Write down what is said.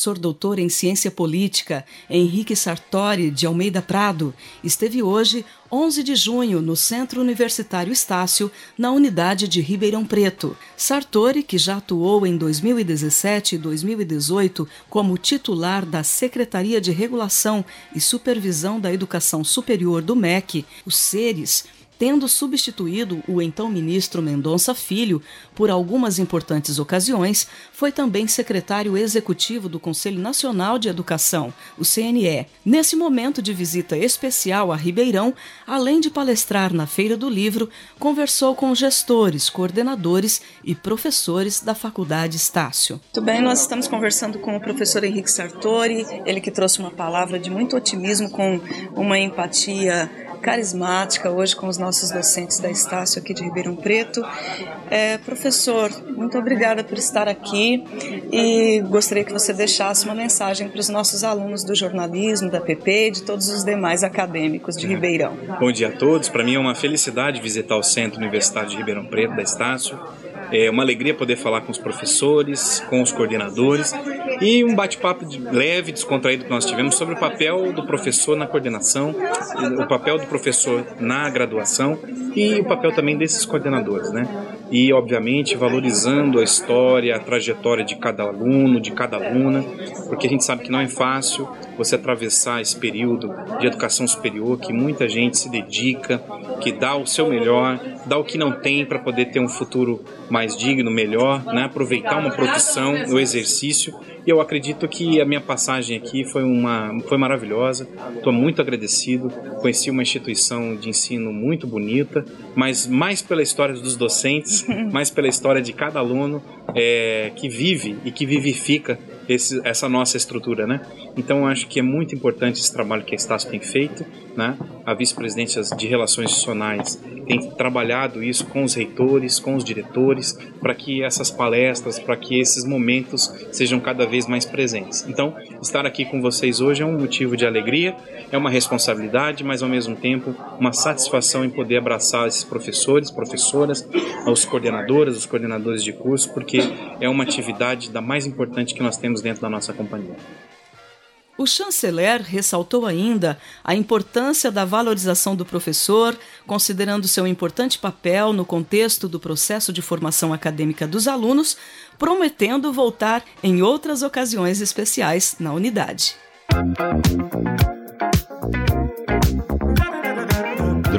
Professor doutor em Ciência Política, Henrique Sartori de Almeida Prado, esteve hoje, 11 de junho, no Centro Universitário Estácio, na unidade de Ribeirão Preto. Sartori, que já atuou em 2017 e 2018 como titular da Secretaria de Regulação e Supervisão da Educação Superior do MEC, os SERES, tendo substituído o então ministro Mendonça Filho por algumas importantes ocasiões, foi também secretário executivo do Conselho Nacional de Educação, o CNE. Nesse momento de visita especial a Ribeirão, além de palestrar na Feira do Livro, conversou com gestores, coordenadores e professores da Faculdade Estácio. Muito bem, nós estamos conversando com o professor Henrique Sartori, ele que trouxe uma palavra de muito otimismo com uma empatia carismática hoje com os nossos docentes da Estácio aqui de Ribeirão Preto. É, professor, muito obrigada por estar aqui e gostaria que você deixasse uma mensagem para os nossos alunos do jornalismo, da PP e de todos os demais acadêmicos de Ribeirão. Bom dia a todos. Para mim é uma felicidade visitar o Centro Universitário de Ribeirão Preto da Estácio. É uma alegria poder falar com os professores, com os coordenadores e um bate-papo leve, descontraído que nós tivemos sobre o papel do professor na coordenação, o papel do professor na graduação e o papel também desses coordenadores, né? E, obviamente, valorizando a história, a trajetória de cada aluno, de cada aluna, porque a gente sabe que não é fácil você atravessar esse período de educação superior, que muita gente se dedica, que dá o seu melhor, dá o que não tem para poder ter um futuro mais digno, melhor, né? aproveitar uma profissão, o exercício e eu acredito que a minha passagem aqui foi, uma, foi maravilhosa. Estou muito agradecido. Conheci uma instituição de ensino muito bonita, mas mais pela história dos docentes, mais pela história de cada aluno é, que vive e que vivifica esse, essa nossa estrutura, né? Então, acho que é muito importante esse trabalho que a Estácio tem feito, né? A vice-presidência de Relações Institucionais tem trabalhado isso com os reitores, com os diretores, para que essas palestras, para que esses momentos sejam cada vez mais presentes. Então, estar aqui com vocês hoje é um motivo de alegria, é uma responsabilidade, mas ao mesmo tempo uma satisfação em poder abraçar esses professores, professoras, os coordenadores, os coordenadores de curso, porque é uma atividade da mais importante que nós temos dentro da nossa companhia. O chanceler ressaltou ainda a importância da valorização do professor, considerando seu importante papel no contexto do processo de formação acadêmica dos alunos, prometendo voltar em outras ocasiões especiais na unidade.